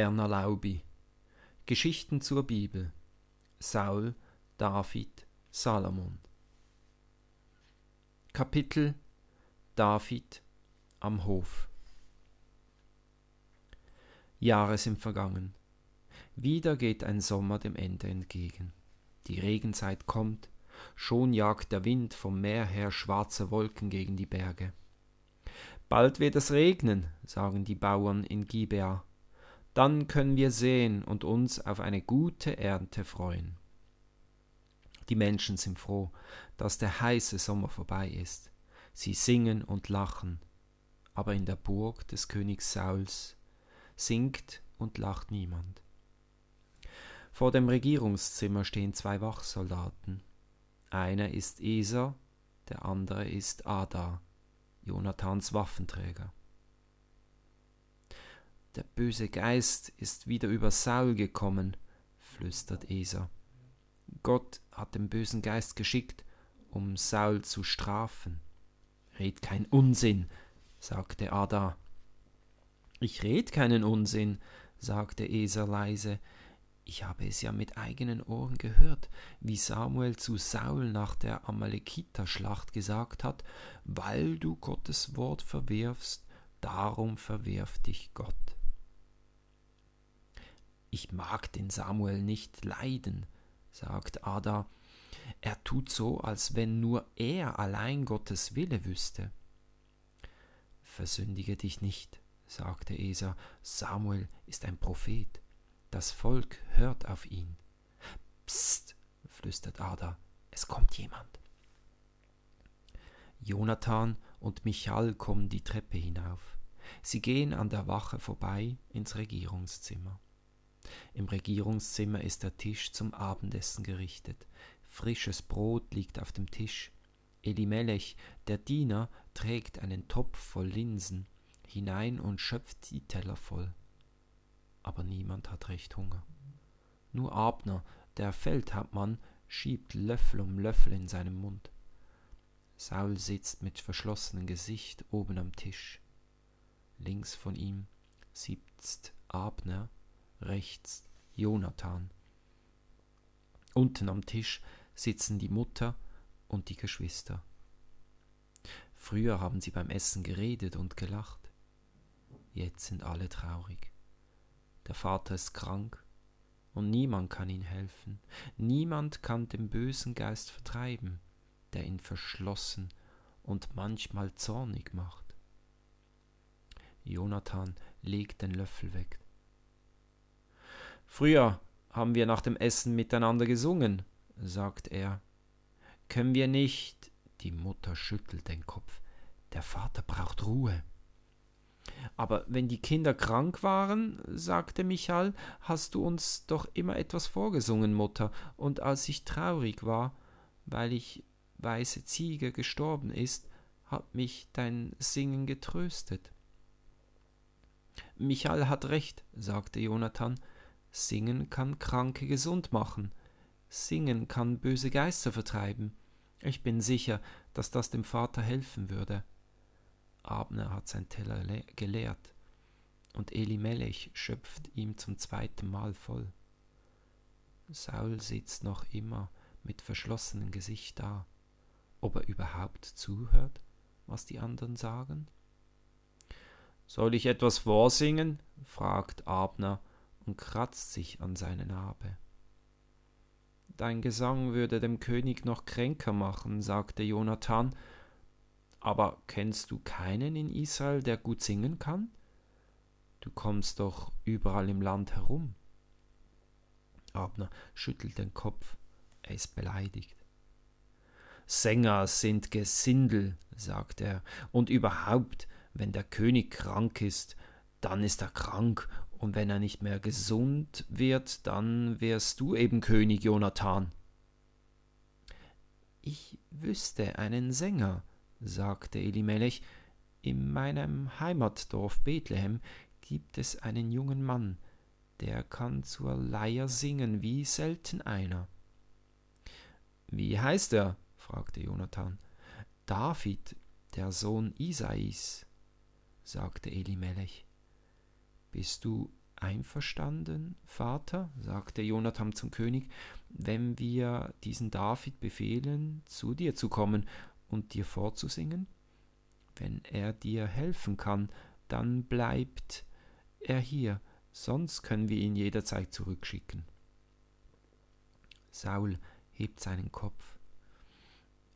Werner Laubi Geschichten zur Bibel Saul, David, Salomon Kapitel David am Hof Jahre sind vergangen. Wieder geht ein Sommer dem Ende entgegen. Die Regenzeit kommt, schon jagt der Wind vom Meer her schwarze Wolken gegen die Berge. Bald wird es regnen, sagen die Bauern in Gibea. Dann können wir sehen und uns auf eine gute Ernte freuen. Die Menschen sind froh, dass der heiße Sommer vorbei ist. Sie singen und lachen. Aber in der Burg des Königs Sauls singt und lacht niemand. Vor dem Regierungszimmer stehen zwei Wachsoldaten. Einer ist Eser, der andere ist Ada. Jonathans Waffenträger. Der böse Geist ist wieder über Saul gekommen, flüstert Esa. Gott hat den bösen Geist geschickt, um Saul zu strafen. Red kein Unsinn, sagte Ada. Ich red keinen Unsinn, sagte Esa leise. Ich habe es ja mit eigenen Ohren gehört, wie Samuel zu Saul nach der Amalekiter-Schlacht gesagt hat, weil du Gottes Wort verwirfst, darum verwirf dich Gott. Ich mag den Samuel nicht leiden, sagt Ada. Er tut so, als wenn nur er allein Gottes Wille wüsste. Versündige dich nicht, sagte Esa. Samuel ist ein Prophet. Das Volk hört auf ihn. Psst, flüstert Ada, es kommt jemand. Jonathan und Michal kommen die Treppe hinauf. Sie gehen an der Wache vorbei ins Regierungszimmer. Im Regierungszimmer ist der Tisch zum Abendessen gerichtet. Frisches Brot liegt auf dem Tisch. Elimelech, der Diener, trägt einen Topf voll Linsen hinein und schöpft die Teller voll aber niemand hat recht Hunger. Nur Abner, der Feldhauptmann, schiebt Löffel um Löffel in seinem Mund. Saul sitzt mit verschlossenem Gesicht oben am Tisch. Links von ihm sitzt Abner, rechts Jonathan. Unten am Tisch sitzen die Mutter und die Geschwister. Früher haben sie beim Essen geredet und gelacht. Jetzt sind alle traurig. Der Vater ist krank und niemand kann ihm helfen. Niemand kann den bösen Geist vertreiben, der ihn verschlossen und manchmal zornig macht. Jonathan legt den Löffel weg. Früher haben wir nach dem Essen miteinander gesungen, sagt er. Können wir nicht? Die Mutter schüttelt den Kopf. Der Vater braucht Ruhe. Aber wenn die Kinder krank waren, sagte Michael, hast du uns doch immer etwas vorgesungen, Mutter, und als ich traurig war, weil ich weiße Ziege gestorben ist, hat mich dein Singen getröstet. Michael hat recht, sagte Jonathan, Singen kann Kranke gesund machen, Singen kann böse Geister vertreiben. Ich bin sicher, dass das dem Vater helfen würde. Abner hat sein Teller geleert, und Elimelech schöpft ihm zum zweiten Mal voll. Saul sitzt noch immer mit verschlossenem Gesicht da, ob er überhaupt zuhört, was die anderen sagen. Soll ich etwas vorsingen? fragt Abner und kratzt sich an seine Narbe. Dein Gesang würde dem König noch kränker machen, sagte Jonathan aber kennst du keinen in Israel, der gut singen kann? Du kommst doch überall im Land herum. Abner schüttelt den Kopf, er ist beleidigt. Sänger sind Gesindel, sagt er, und überhaupt, wenn der König krank ist, dann ist er krank, und wenn er nicht mehr gesund wird, dann wärst du eben König Jonathan. Ich wüsste einen Sänger, sagte Elimelech, in meinem Heimatdorf Bethlehem gibt es einen jungen Mann, der kann zur Leier singen wie selten einer. Wie heißt er? fragte Jonathan. David, der Sohn Isais, sagte Elimelech. Bist du Einverstanden, Vater, sagte Jonathan zum König, wenn wir diesen David befehlen, zu dir zu kommen und dir vorzusingen? Wenn er dir helfen kann, dann bleibt er hier, sonst können wir ihn jederzeit zurückschicken. Saul hebt seinen Kopf.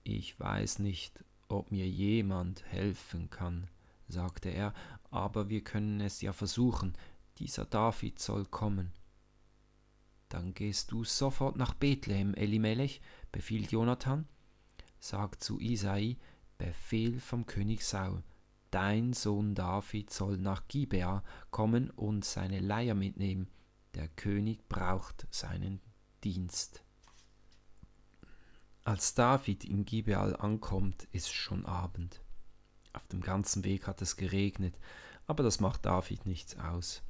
Ich weiß nicht, ob mir jemand helfen kann, sagte er, aber wir können es ja versuchen, dieser David soll kommen. Dann gehst du sofort nach Bethlehem, Elimelech, befiehlt Jonathan. Sag zu Isai, Befehl vom König Saul, dein Sohn David soll nach Gibea kommen und seine Leier mitnehmen, der König braucht seinen Dienst. Als David in Gibeal ankommt, ist schon Abend. Auf dem ganzen Weg hat es geregnet, aber das macht David nichts aus.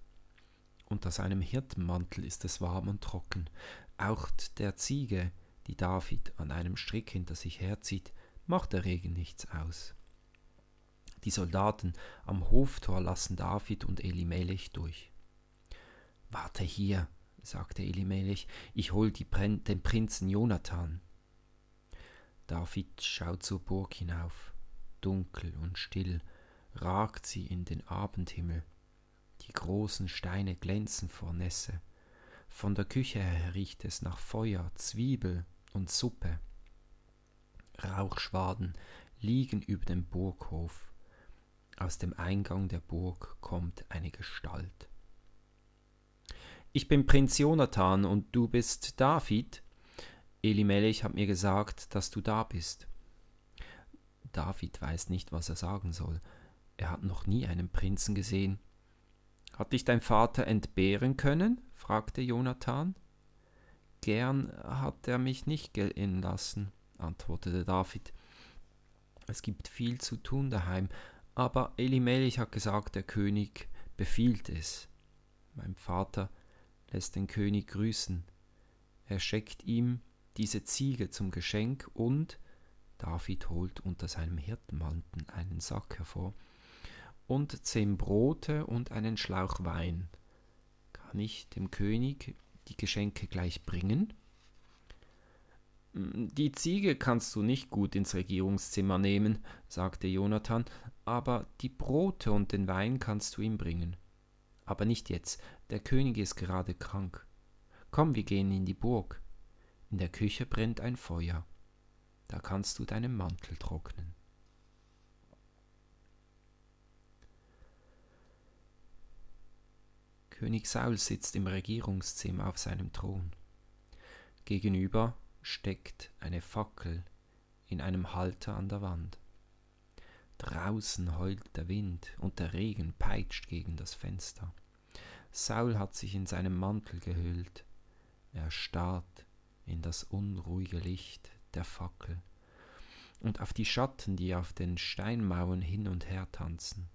Unter seinem Hirtenmantel ist es warm und trocken. Auch der Ziege, die David an einem Strick hinter sich herzieht, macht der Regen nichts aus. Die Soldaten am Hoftor lassen David und Elimelech durch. Warte hier, sagte Elimelech, ich hol Prin den Prinzen Jonathan. David schaut zur Burg hinauf. Dunkel und still ragt sie in den Abendhimmel. Die großen Steine glänzen vor Nässe. Von der Küche her riecht es nach Feuer, Zwiebel und Suppe. Rauchschwaden liegen über dem Burghof. Aus dem Eingang der Burg kommt eine Gestalt. Ich bin Prinz Jonathan und du bist David. Elimelech hat mir gesagt, dass du da bist. David weiß nicht, was er sagen soll. Er hat noch nie einen Prinzen gesehen. Hat dich dein Vater entbehren können? fragte Jonathan. Gern hat er mich nicht gehen lassen, antwortete David. Es gibt viel zu tun daheim, aber Elimelech hat gesagt, der König befiehlt es. Mein Vater lässt den König grüßen. Er schickt ihm diese Ziege zum Geschenk und David holt unter seinem Hirtenmantel einen Sack hervor und zehn Brote und einen Schlauch Wein. Kann ich dem König die Geschenke gleich bringen? Die Ziege kannst du nicht gut ins Regierungszimmer nehmen, sagte Jonathan, aber die Brote und den Wein kannst du ihm bringen. Aber nicht jetzt, der König ist gerade krank. Komm, wir gehen in die Burg. In der Küche brennt ein Feuer. Da kannst du deinen Mantel trocknen. König Saul sitzt im Regierungszimmer auf seinem Thron. Gegenüber steckt eine Fackel in einem Halter an der Wand. Draußen heult der Wind und der Regen peitscht gegen das Fenster. Saul hat sich in seinem Mantel gehüllt. Er starrt in das unruhige Licht der Fackel und auf die Schatten, die auf den Steinmauern hin und her tanzen.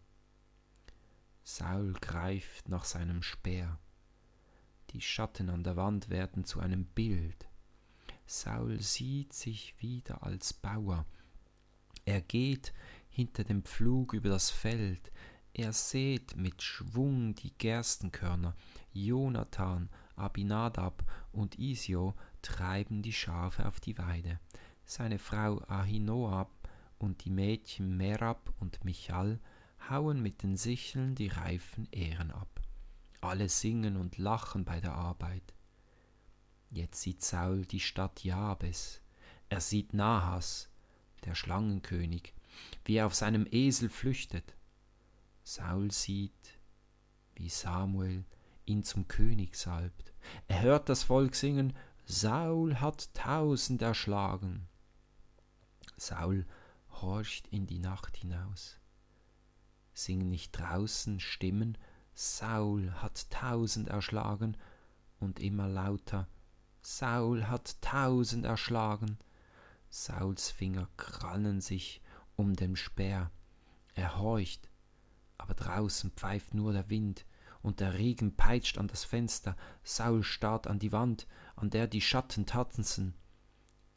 Saul greift nach seinem Speer. Die Schatten an der Wand werden zu einem Bild. Saul sieht sich wieder als Bauer. Er geht hinter dem Pflug über das Feld. Er sät mit Schwung die Gerstenkörner. Jonathan, Abinadab und Isio treiben die Schafe auf die Weide. Seine Frau Ahinoab und die Mädchen Merab und Michal hauen mit den Sicheln die reifen Ähren ab. Alle singen und lachen bei der Arbeit. Jetzt sieht Saul die Stadt Jabes. Er sieht Nahas, der Schlangenkönig, wie er auf seinem Esel flüchtet. Saul sieht, wie Samuel ihn zum König salbt. Er hört das Volk singen, Saul hat tausend erschlagen. Saul horcht in die Nacht hinaus. Singen nicht draußen Stimmen, Saul hat tausend erschlagen, und immer lauter, Saul hat tausend erschlagen. Sauls Finger krallen sich um den Speer. Er horcht, aber draußen pfeift nur der Wind, und der Regen peitscht an das Fenster. Saul starrt an die Wand, an der die Schatten tanzen.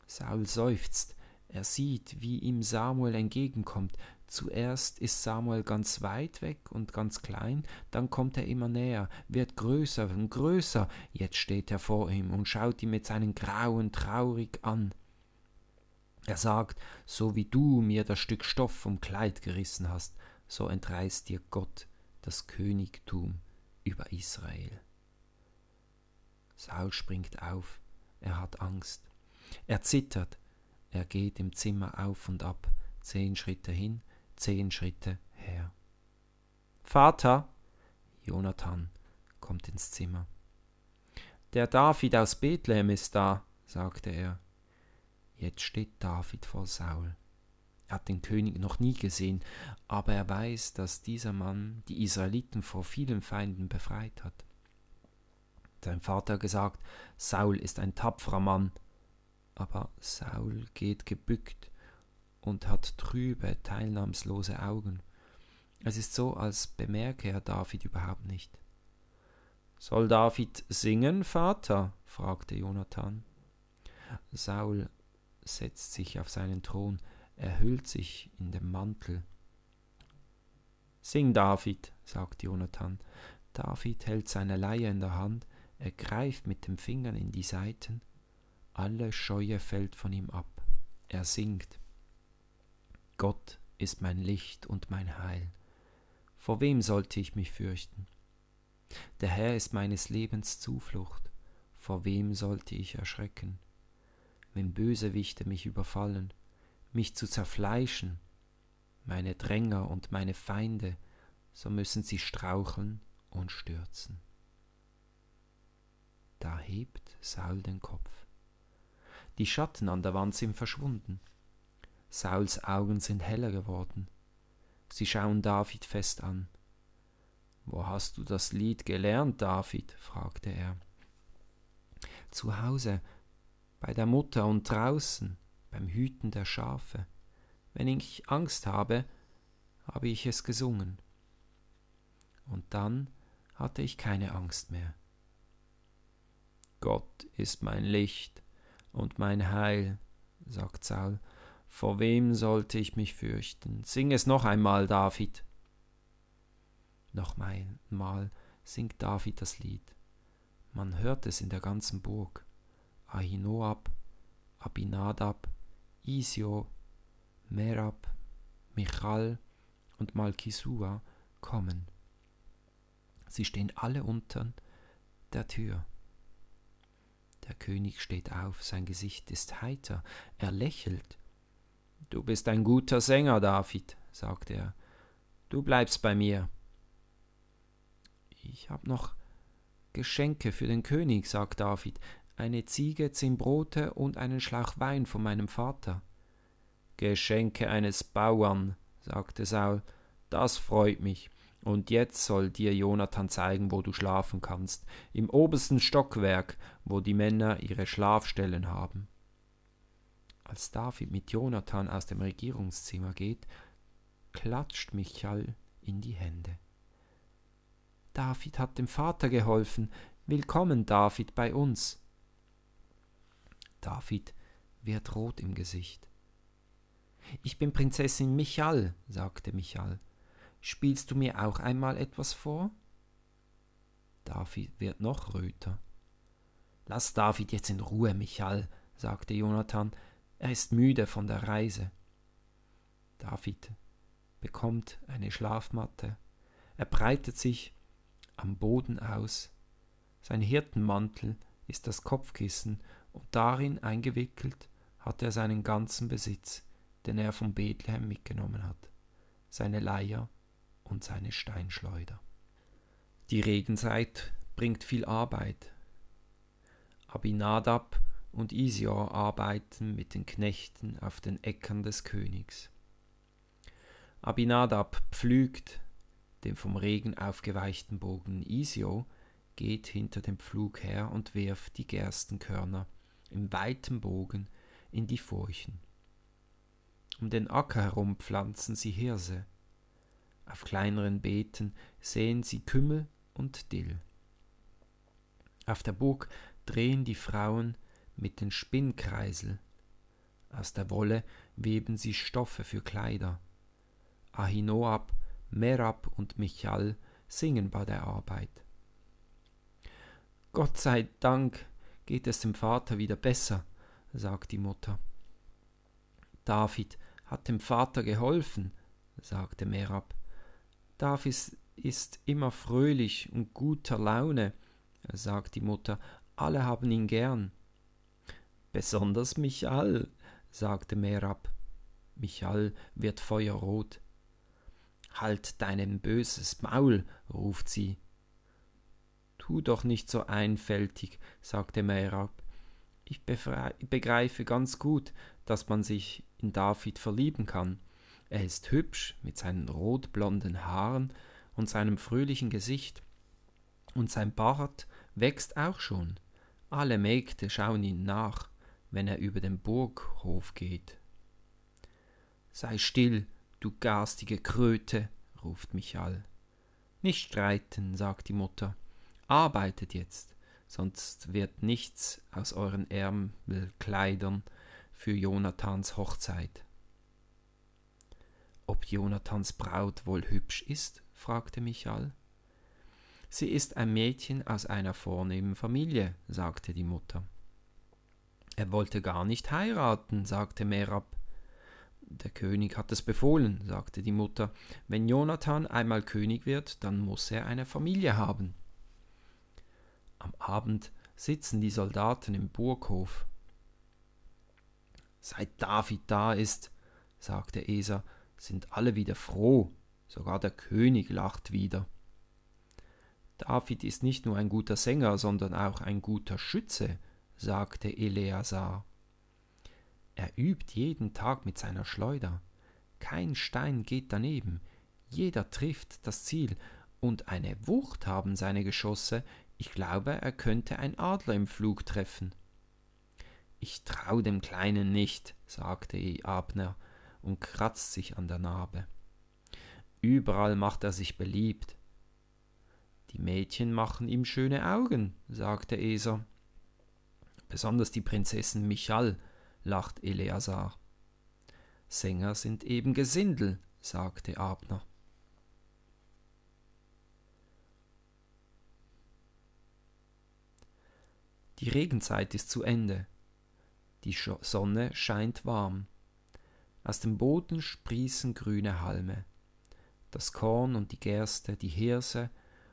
Saul seufzt, er sieht, wie ihm Samuel entgegenkommt. Zuerst ist Samuel ganz weit weg und ganz klein, dann kommt er immer näher, wird größer und größer, jetzt steht er vor ihm und schaut ihn mit seinen Grauen traurig an. Er sagt, so wie du mir das Stück Stoff vom Kleid gerissen hast, so entreißt dir Gott das Königtum über Israel. Saul springt auf, er hat Angst. Er zittert, er geht im Zimmer auf und ab, zehn Schritte hin, zehn Schritte her. Vater, Jonathan kommt ins Zimmer. Der David aus Bethlehem ist da, sagte er. Jetzt steht David vor Saul. Hat den König noch nie gesehen, aber er weiß, dass dieser Mann die Israeliten vor vielen Feinden befreit hat. Sein Vater gesagt, Saul ist ein tapferer Mann, aber Saul geht gebückt und hat trübe, teilnahmslose Augen. Es ist so, als bemerke er David überhaupt nicht. Soll David singen, Vater? fragte Jonathan. Saul setzt sich auf seinen Thron, er hüllt sich in den Mantel. Sing, David, sagt Jonathan. David hält seine Leier in der Hand, er greift mit den Fingern in die Saiten, alle Scheue fällt von ihm ab, er singt. Gott ist mein Licht und mein Heil. Vor wem sollte ich mich fürchten? Der Herr ist meines Lebens Zuflucht. Vor wem sollte ich erschrecken? Wenn Bösewichte mich überfallen, mich zu zerfleischen, meine Dränger und meine Feinde, so müssen sie straucheln und stürzen. Da hebt Saul den Kopf. Die Schatten an der Wand sind verschwunden. Sauls Augen sind heller geworden. Sie schauen David fest an. Wo hast du das Lied gelernt, David? fragte er. Zu Hause, bei der Mutter und draußen, beim Hüten der Schafe. Wenn ich Angst habe, habe ich es gesungen. Und dann hatte ich keine Angst mehr. Gott ist mein Licht und mein Heil, sagt Saul vor wem sollte ich mich fürchten? Sing es noch einmal, David. Noch einmal singt David das Lied. Man hört es in der ganzen Burg. Ahinoab, Abinadab, Isio, Merab, Michal und Malkisua kommen. Sie stehen alle unter der Tür. Der König steht auf, sein Gesicht ist heiter, er lächelt. Du bist ein guter Sänger, David, sagte er. Du bleibst bei mir. Ich hab noch Geschenke für den König, sagt David, eine Ziege, zehn Brote und einen Schlauch Wein von meinem Vater. Geschenke eines Bauern, sagte Saul, das freut mich. Und jetzt soll dir Jonathan zeigen, wo du schlafen kannst, im obersten Stockwerk, wo die Männer ihre Schlafstellen haben. Als David mit Jonathan aus dem Regierungszimmer geht, klatscht Michael in die Hände. David hat dem Vater geholfen. Willkommen, David, bei uns. David wird rot im Gesicht. Ich bin Prinzessin Michal, sagte Michal. Spielst du mir auch einmal etwas vor? David wird noch röter. Lass David jetzt in Ruhe, Michal, sagte Jonathan. Er ist müde von der Reise. David bekommt eine Schlafmatte. Er breitet sich am Boden aus. Sein Hirtenmantel ist das Kopfkissen und darin eingewickelt hat er seinen ganzen Besitz, den er von Bethlehem mitgenommen hat, seine Leier und seine Steinschleuder. Die Regenzeit bringt viel Arbeit. Abinadab und Isior arbeiten mit den Knechten auf den Äckern des Königs. Abinadab pflügt den vom Regen aufgeweichten Bogen. Isio geht hinter dem Pflug her und wirft die Gerstenkörner im weiten Bogen in die Furchen. Um den Acker herum pflanzen sie Hirse. Auf kleineren Beeten sehen sie Kümmel und Dill. Auf der Burg drehen die Frauen mit den Spinnkreisel. Aus der Wolle weben sie Stoffe für Kleider. Ahinoab, Merab und Michal singen bei der Arbeit. Gott sei Dank geht es dem Vater wieder besser, sagt die Mutter. David hat dem Vater geholfen, sagte Merab. David ist immer fröhlich und guter Laune, sagt die Mutter. Alle haben ihn gern. Besonders Michal, sagte Merab. Michal wird feuerrot. Halt dein böses Maul, ruft sie. Tu doch nicht so einfältig, sagte Merab. Ich begreife ganz gut, dass man sich in David verlieben kann. Er ist hübsch mit seinen rotblonden Haaren und seinem fröhlichen Gesicht. Und sein Bart wächst auch schon. Alle Mägde schauen ihn nach, wenn er über den Burghof geht. Sei still, du garstige Kröte, ruft Michal. Nicht streiten, sagt die Mutter. Arbeitet jetzt, sonst wird nichts aus euren Ärmelkleidern für Jonathans Hochzeit. Ob Jonathans Braut wohl hübsch ist? fragte Michal. Sie ist ein Mädchen aus einer vornehmen Familie, sagte die Mutter. Er wollte gar nicht heiraten, sagte Merab. Der König hat es befohlen, sagte die Mutter. Wenn Jonathan einmal König wird, dann muss er eine Familie haben. Am Abend sitzen die Soldaten im Burghof. Seit David da ist, sagte Esa, sind alle wieder froh, sogar der König lacht wieder. David ist nicht nur ein guter Sänger, sondern auch ein guter Schütze, sagte Eleazar. Er übt jeden Tag mit seiner Schleuder. Kein Stein geht daneben, jeder trifft das Ziel, und eine Wucht haben seine Geschosse, ich glaube, er könnte ein Adler im Flug treffen. Ich trau dem Kleinen nicht, sagte Abner und kratzt sich an der Narbe. Überall macht er sich beliebt. Die Mädchen machen ihm schöne Augen, sagte Eser. Besonders die Prinzessin Michal, lacht Eleazar. Sänger sind eben Gesindel, sagte Abner. Die Regenzeit ist zu Ende. Die Sonne scheint warm. Aus dem Boden sprießen grüne Halme. Das Korn und die Gerste, die Hirse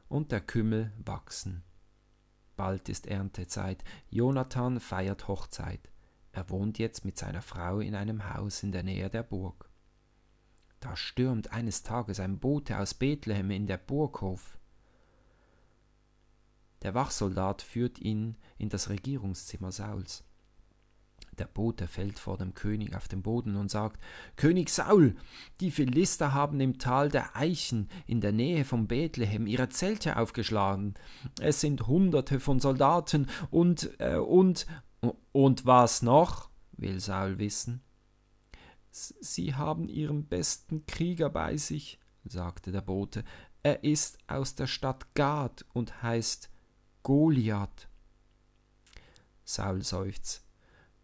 und der Kümmel wachsen. Bald ist Erntezeit. Jonathan feiert Hochzeit. Er wohnt jetzt mit seiner Frau in einem Haus in der Nähe der Burg. Da stürmt eines Tages ein Bote aus Bethlehem in der Burghof. Der Wachsoldat führt ihn in das Regierungszimmer Sauls. Der Bote fällt vor dem König auf den Boden und sagt König Saul, die Philister haben im Tal der Eichen in der Nähe von Bethlehem ihre Zelte aufgeschlagen. Es sind hunderte von Soldaten und äh, und und was noch? will Saul wissen. Sie haben ihren besten Krieger bei sich, sagte der Bote. Er ist aus der Stadt Gad und heißt Goliath. Saul seufzt.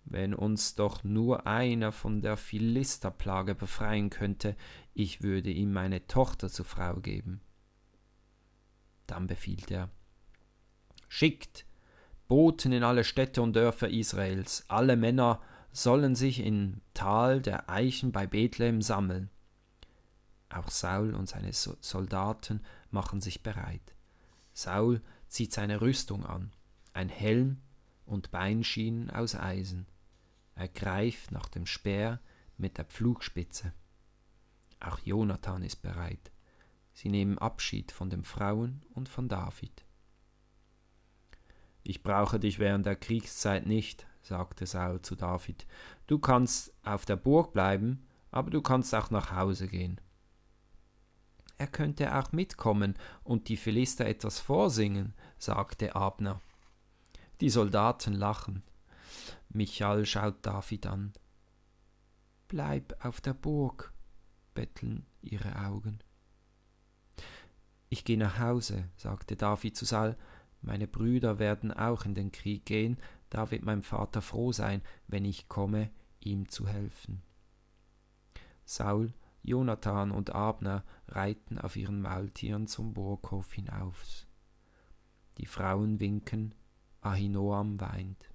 Wenn uns doch nur einer von der Philisterplage befreien könnte, ich würde ihm meine Tochter zur Frau geben. Dann befiehlt er Schickt Boten in alle Städte und Dörfer Israels, alle Männer sollen sich im Tal der Eichen bei Bethlehem sammeln. Auch Saul und seine Soldaten machen sich bereit. Saul zieht seine Rüstung an, ein Helm und Beinschienen aus Eisen. Er greift nach dem Speer mit der Pflugspitze. Auch Jonathan ist bereit. Sie nehmen Abschied von den Frauen und von David. Ich brauche dich während der Kriegszeit nicht, sagte Saul zu David. Du kannst auf der Burg bleiben, aber du kannst auch nach Hause gehen. Er könnte auch mitkommen und die Philister etwas vorsingen, sagte Abner. Die Soldaten lachen. Michal schaut David an. Bleib auf der Burg, betteln ihre Augen. Ich gehe nach Hause, sagte David zu Saul. Meine Brüder werden auch in den Krieg gehen, da wird mein Vater froh sein, wenn ich komme, ihm zu helfen. Saul Jonathan und Abner reiten auf ihren Maultieren zum Burghof hinauf. Die Frauen winken, Ahinoam weint.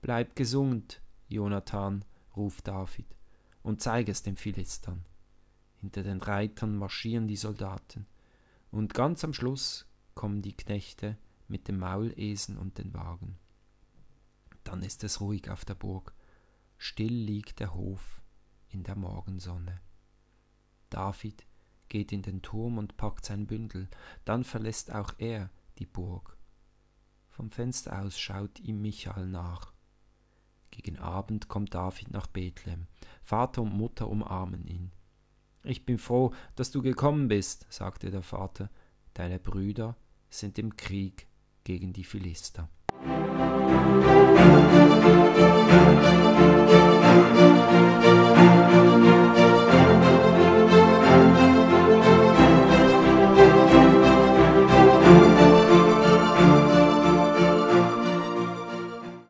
Bleib gesund, Jonathan, ruft David, und zeig es den Philistern. Hinter den Reitern marschieren die Soldaten, und ganz am Schluss kommen die Knechte mit dem Maulesen und den Wagen. Dann ist es ruhig auf der Burg, still liegt der Hof in der Morgensonne. David geht in den Turm und packt sein Bündel, dann verlässt auch er die Burg. Vom Fenster aus schaut ihm Michael nach. Gegen Abend kommt David nach Bethlehem. Vater und Mutter umarmen ihn. Ich bin froh, dass du gekommen bist, sagte der Vater. Deine Brüder sind im Krieg gegen die Philister. Musik